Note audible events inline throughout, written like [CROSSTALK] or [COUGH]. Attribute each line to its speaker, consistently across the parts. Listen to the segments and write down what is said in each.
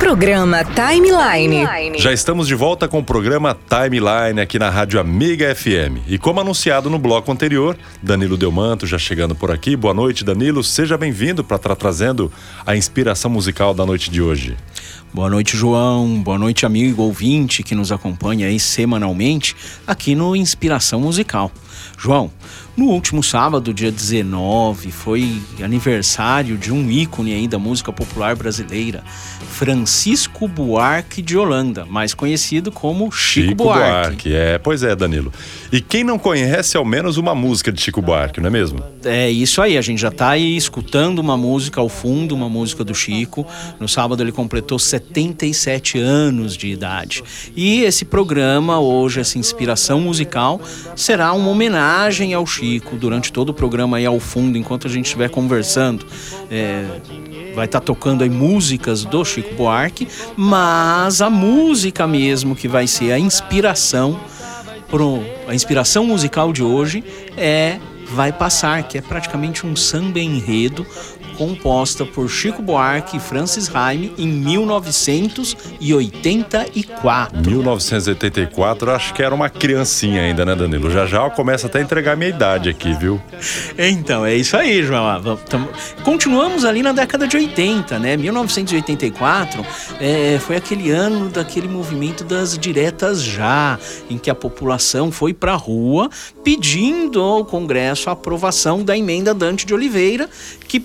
Speaker 1: Programa Timeline.
Speaker 2: Já estamos de volta com o programa Timeline aqui na Rádio Amiga FM. E como anunciado no bloco anterior, Danilo Delmanto já chegando por aqui. Boa noite, Danilo. Seja bem-vindo para estar trazendo a inspiração musical da noite de hoje.
Speaker 3: Boa noite, João. Boa noite, amigo ouvinte que nos acompanha aí semanalmente aqui no Inspiração Musical. João, no último sábado, dia 19, foi aniversário de um ícone aí da música popular brasileira, Francisco Buarque de Holanda, mais conhecido como Chico,
Speaker 2: Chico
Speaker 3: Buarque.
Speaker 2: Buarque. É, pois é, Danilo. E quem não conhece ao menos uma música de Chico Buarque, não é mesmo?
Speaker 3: É isso aí, a gente já tá aí escutando uma música ao fundo, uma música do Chico. No sábado ele completou 77 anos de idade. E esse programa, hoje, essa inspiração musical, será uma homenagem ao Chico durante todo o programa aí ao fundo, enquanto a gente estiver conversando. É, vai estar tocando aí músicas do Chico Buarque, mas a música mesmo que vai ser a inspiração pro, a inspiração musical de hoje é Vai Passar, que é praticamente um samba enredo composta por Chico Buarque e Francis Raime em 1984.
Speaker 2: 1984, acho que era uma criancinha ainda, né, Danilo? Já já começa até a entregar minha idade aqui, viu?
Speaker 3: Então, é isso aí, João. Ah, Continuamos ali na década de 80, né? 1984 é, foi aquele ano daquele movimento das diretas já, em que a população foi pra rua pedindo ao Congresso a aprovação da emenda Dante de Oliveira, que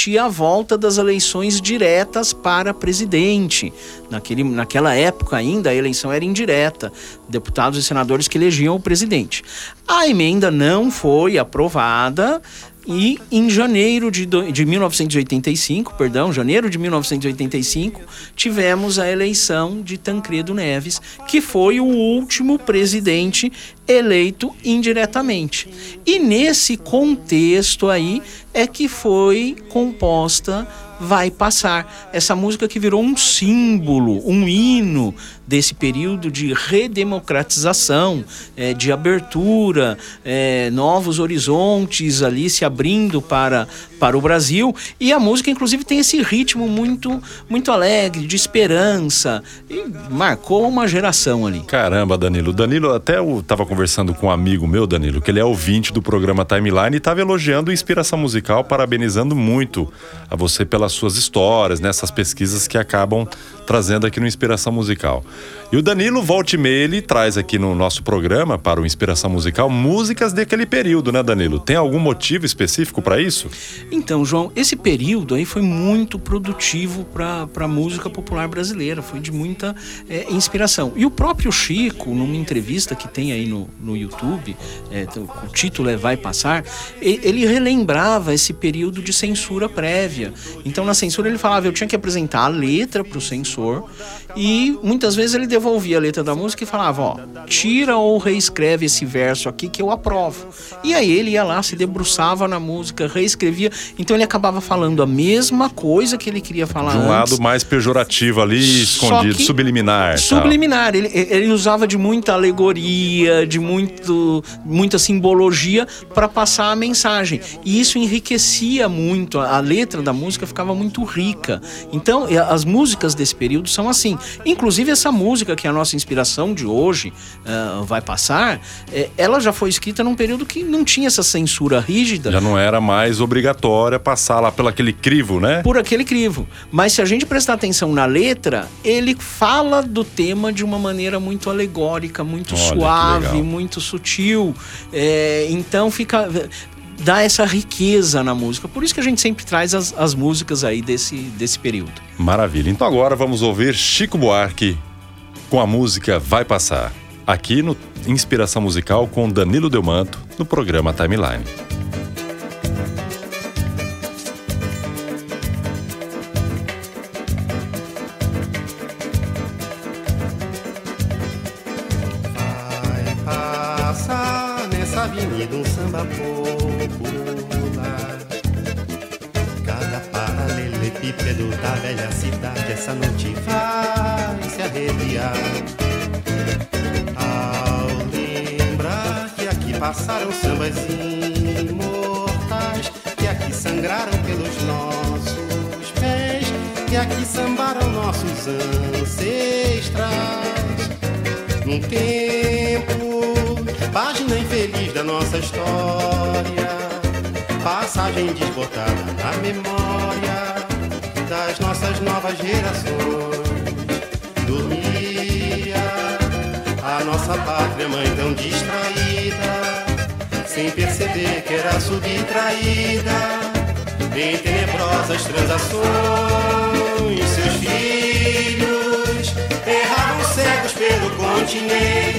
Speaker 3: permitia a volta das eleições diretas para presidente. Naquele, naquela época ainda a eleição era indireta, deputados e senadores que elegiam o presidente. A emenda não foi aprovada e em janeiro de, de 1985, perdão, janeiro de 1985, tivemos a eleição de Tancredo Neves, que foi o último presidente eleito indiretamente. E nesse contexto aí é que foi composta Vai Passar, essa música que virou um símbolo, um hino desse período de redemocratização, eh, de abertura, eh, novos horizontes ali se abrindo para, para o Brasil. E a música, inclusive, tem esse ritmo muito, muito alegre, de esperança, e marcou uma geração ali.
Speaker 2: Caramba, Danilo. Danilo, até eu tava conversando com um amigo meu, Danilo, que ele é ouvinte do programa Timeline e tava elogiando inspiração musical, parabenizando muito a você pelas suas histórias, nessas pesquisas que acabam trazendo aqui no Inspiração Musical. E o Danilo, volte meia, ele traz aqui no nosso programa, para o Inspiração Musical, músicas daquele período, né, Danilo? Tem algum motivo específico para isso?
Speaker 3: Então, João, esse período aí foi muito produtivo para a música popular brasileira, foi de muita eh, inspiração. E o próprio Chico, numa entrevista que tem aí no, no YouTube, eh, o título é Vai Passar, ele relembrava esse período de censura prévia. Então, na censura, ele falava: eu tinha que apresentar a letra para o censor, e muitas vezes ele devolvia a letra da música e falava: ó, tira ou reescreve esse verso aqui que eu aprovo. E aí ele ia lá, se debruçava na música, reescrevia. Então ele acabava falando a mesma coisa que ele queria falar
Speaker 2: De um
Speaker 3: antes.
Speaker 2: lado mais pejorativo ali, escondido,
Speaker 3: que-
Speaker 2: subliminar.
Speaker 3: Subliminar. Ele, ele usava de muita alegoria, de muito, muita simbologia para passar a mensagem. E isso enriquecia muito. A, letra da música ficava muito rica. Então, as músicas desse período são assim. Inclusive, essa música, que é a nossa inspiração de hoje, ah, vai passar, eh, ela já foi escrita num período que não tinha essa censura rígida.
Speaker 2: Já não era mais obrigatória passar lá pelo aquele crivo, né?
Speaker 3: por aquele crivo. Mas se a gente prestar atenção na letra, ele fala do tema de uma maneira muito alegórica, muito
Speaker 2: Olha,
Speaker 3: suave, muito sutil. É, então fica. Dá essa riqueza na música. Por isso que a gente sempre traz as, as músicas aí desse, desse período.
Speaker 2: Maravilha. Então agora vamos ouvir Chico Buarque com a música Vai Passar. Aqui no Inspiração Musical com Danilo Delmanto, no programa Timeline.
Speaker 4: Vai passar nessa avenida um samba Cada paralelepípedo da velha cidade, essa noite vai se arrepiar. Ao lembrar que aqui passaram sambas imortais, que aqui sangraram pelos nossos pés, que aqui sambaram nossos ancestrais. Num tempo página infeliz da nossa história passagem desbotada na memória das nossas novas gerações. Dormia a nossa pátria mãe tão distraída, sem perceber que era subtraída em tenebrosas transações. Seus filhos erravam cegos pelo continente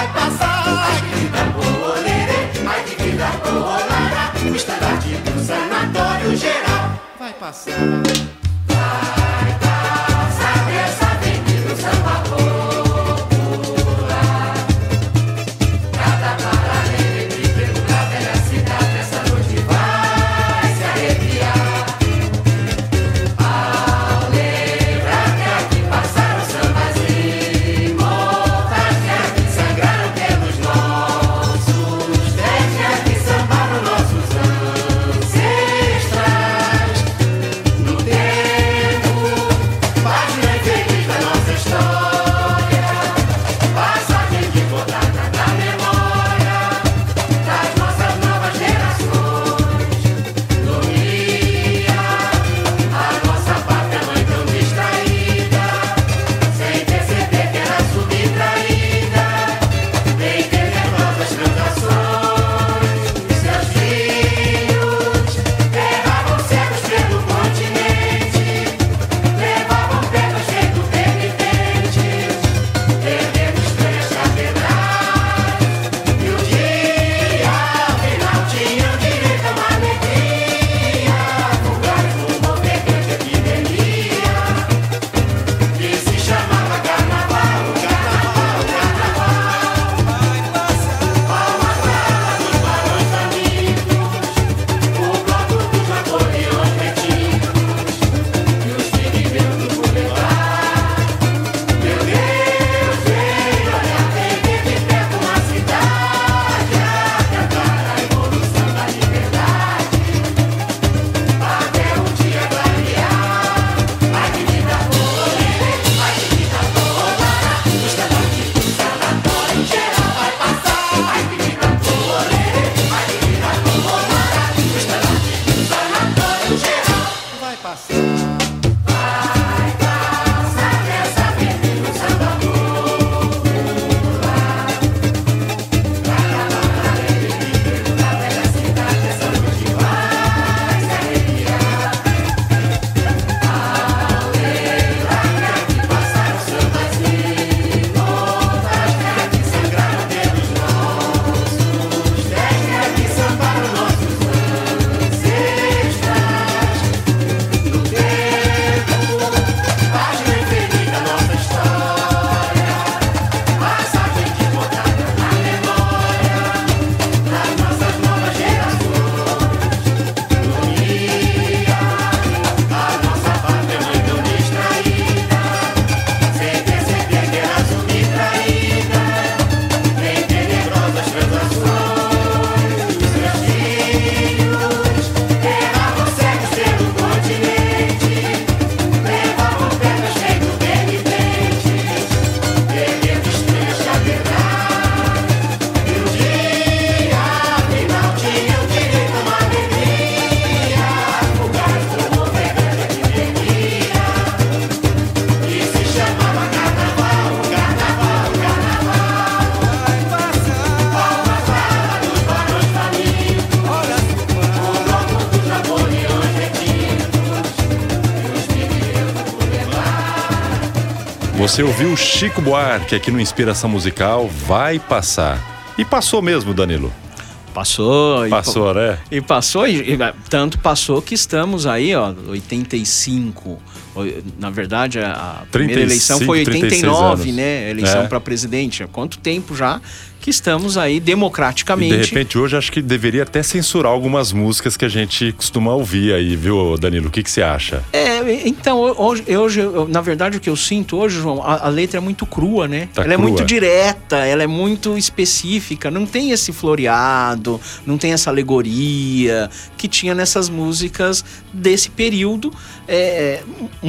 Speaker 4: vai passar. Ai que vida olerê, ai que vida olará, o estandarte do sanatório geral vai passar.
Speaker 2: Você ouviu Chico Buarque aqui no Inspiração Musical, vai passar. E passou mesmo, Danilo.
Speaker 3: Passou. e
Speaker 2: Passou, né?
Speaker 3: E passou, e, e, tanto passou que estamos aí, ó, 85. Na verdade, a, a primeira
Speaker 2: 35,
Speaker 3: eleição foi
Speaker 2: 36
Speaker 3: 89,
Speaker 2: anos.
Speaker 3: né? Eleição
Speaker 2: É.
Speaker 3: para presidente. Há quanto tempo já que estamos aí
Speaker 2: E
Speaker 3: democraticamente.
Speaker 2: de repente hoje acho que deveria até censurar algumas músicas que a gente costuma ouvir aí, viu, Danilo? O que, que você acha?
Speaker 3: É, então, hoje, hoje na verdade, o que eu sinto hoje, João, a, a letra é muito crua, né?
Speaker 2: Tá
Speaker 3: ela é
Speaker 2: crua.
Speaker 3: muito direta, ela é muito específica, não tem esse floreado, não tem essa alegoria que tinha nessas músicas desse período. É,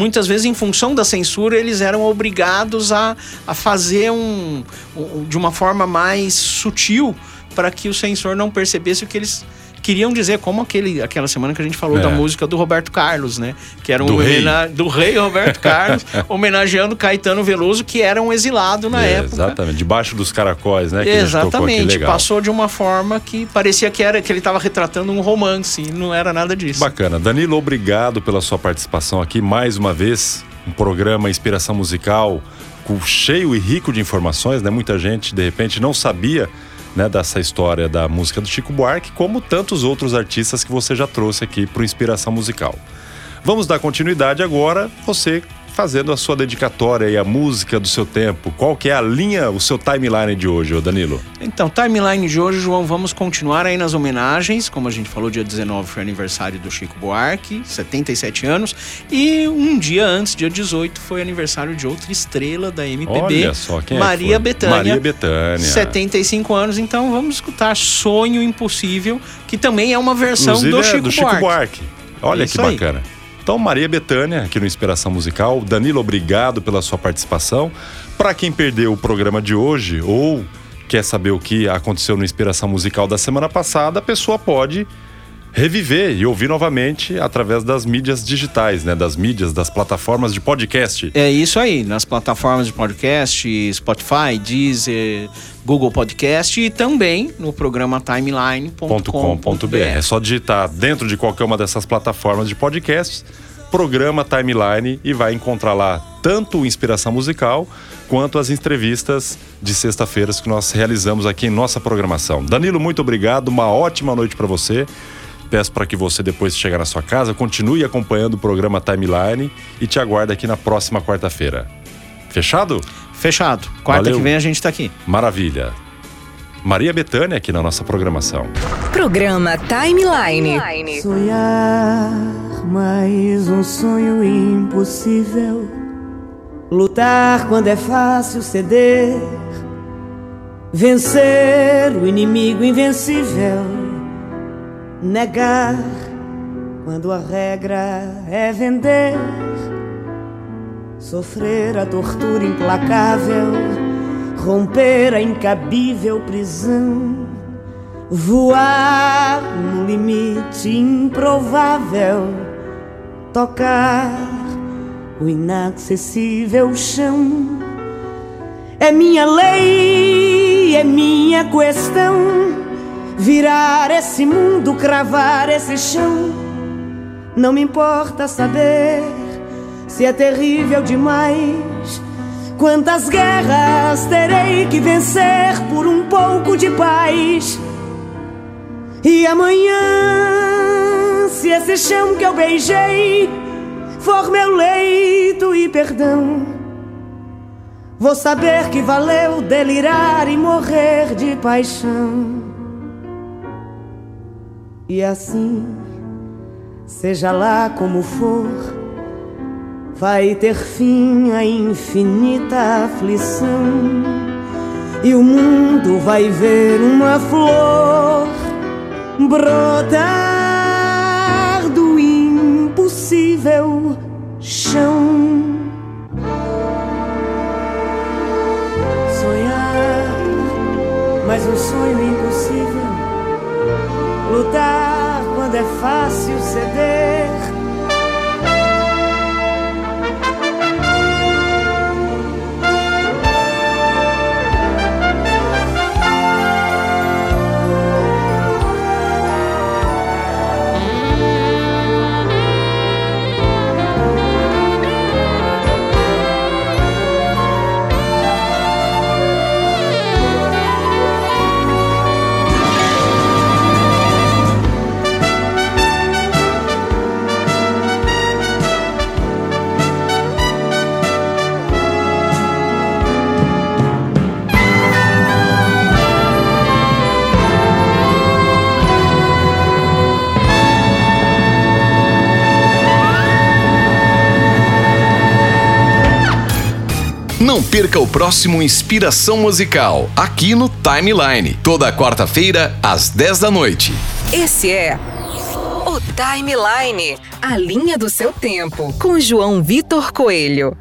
Speaker 3: muitas vezes, em função da censura, eles eram obrigados a, a fazer um, um- de uma forma mais sutil para que o censor não percebesse o que eles queriam dizer, como aquele, aquela semana que a gente falou
Speaker 2: É.
Speaker 3: da música do Roberto Carlos, né? Que era um
Speaker 2: Do rei.
Speaker 3: do rei Roberto [LAUGHS] Carlos, homenageando Caetano Veloso, que era um exilado na
Speaker 2: É,
Speaker 3: época.
Speaker 2: Exatamente, debaixo dos caracóis, né? tocou
Speaker 3: Exatamente, passou de uma forma que parecia que era que ele estava retratando um romance, e não era nada disso.
Speaker 2: Bacana. Danilo, obrigado pela sua participação aqui mais uma vez. Um programa Inspiração Musical cheio e rico de informações, né? Muita gente, de repente, não sabia né, dessa história da música do Chico Buarque, como tantos outros artistas que você já trouxe aqui para Inspiração Musical. Vamos dar continuidade agora, você fazendo a sua dedicatória e a música do seu tempo. Qual que é a linha, o seu timeline de hoje, Danilo?
Speaker 3: Então, timeline de hoje, João, vamos continuar aí nas homenagens. Como a gente falou, dia 19 foi aniversário do Chico Buarque, 77 anos. E um dia antes, dia 18, foi aniversário de outra estrela da MPB.
Speaker 2: Olha só, quem é
Speaker 3: Maria
Speaker 2: foi?
Speaker 3: Bethânia.
Speaker 2: Maria Bethânia.
Speaker 3: 75 anos, então vamos escutar Sonho Impossível, que também é uma versão
Speaker 2: Inclusive,
Speaker 3: do
Speaker 2: é
Speaker 3: Chico,
Speaker 2: do Chico
Speaker 3: Buarque.
Speaker 2: Buarque. Olha
Speaker 3: Isso
Speaker 2: que
Speaker 3: aí.
Speaker 2: Então, Maria Bethânia, aqui no Inspiração Musical. Danilo, obrigado pela sua participação. Para quem perdeu o programa de hoje ou quer saber o que aconteceu no Inspiração Musical da semana passada, a pessoa pode reviver e ouvir novamente através das mídias digitais, né? Das mídias, das plataformas de podcast.
Speaker 3: É isso aí, nas plataformas de podcast, Spotify, Deezer, Google Podcast e também no programa timeline.com.br.
Speaker 2: É só digitar dentro de qualquer uma dessas plataformas de podcasts, programa Timeline e vai encontrar lá tanto Inspiração Musical quanto as entrevistas de sexta-feiras que nós realizamos aqui em nossa programação. Danilo, muito obrigado, uma ótima noite para você. Peço para que você, depois de chegar na sua casa, continue acompanhando o programa Timeline e te aguardo aqui na próxima quarta-feira. Fechado?
Speaker 3: Fechado. Quarta
Speaker 2: Valeu.
Speaker 3: que vem a gente tá aqui.
Speaker 2: Maravilha. Maria Bethânia aqui na nossa programação.
Speaker 1: Programa Timeline.
Speaker 5: Sonhar mais um sonho impossível. Lutar quando é fácil ceder. Vencer o inimigo invencível. Negar quando a regra é vender. Sofrer a tortura implacável. Romper a incabível prisão. Voar no limite improvável, tocar o inacessível chão. É minha lei, é minha questão. Virar esse mundo, cravar esse chão. Não me importa saber se é terrível demais. Quantas guerras terei que vencer por um pouco de paz? E amanhã, se esse chão que eu beijei for meu leito e perdão, vou saber que valeu delirar e morrer de paixão. E assim, seja lá como for, vai ter fim a infinita aflição. E o mundo vai ver uma flor brotar do impossível chão. Sonhar, mas um sonho impossível. Quando é fácil ceder.
Speaker 6: Não perca o próximo Inspiração Musical, aqui no Timeline, toda quarta-feira, às 10 da noite.
Speaker 1: Esse é o Timeline, a linha do seu tempo, com João Vitor Coelho.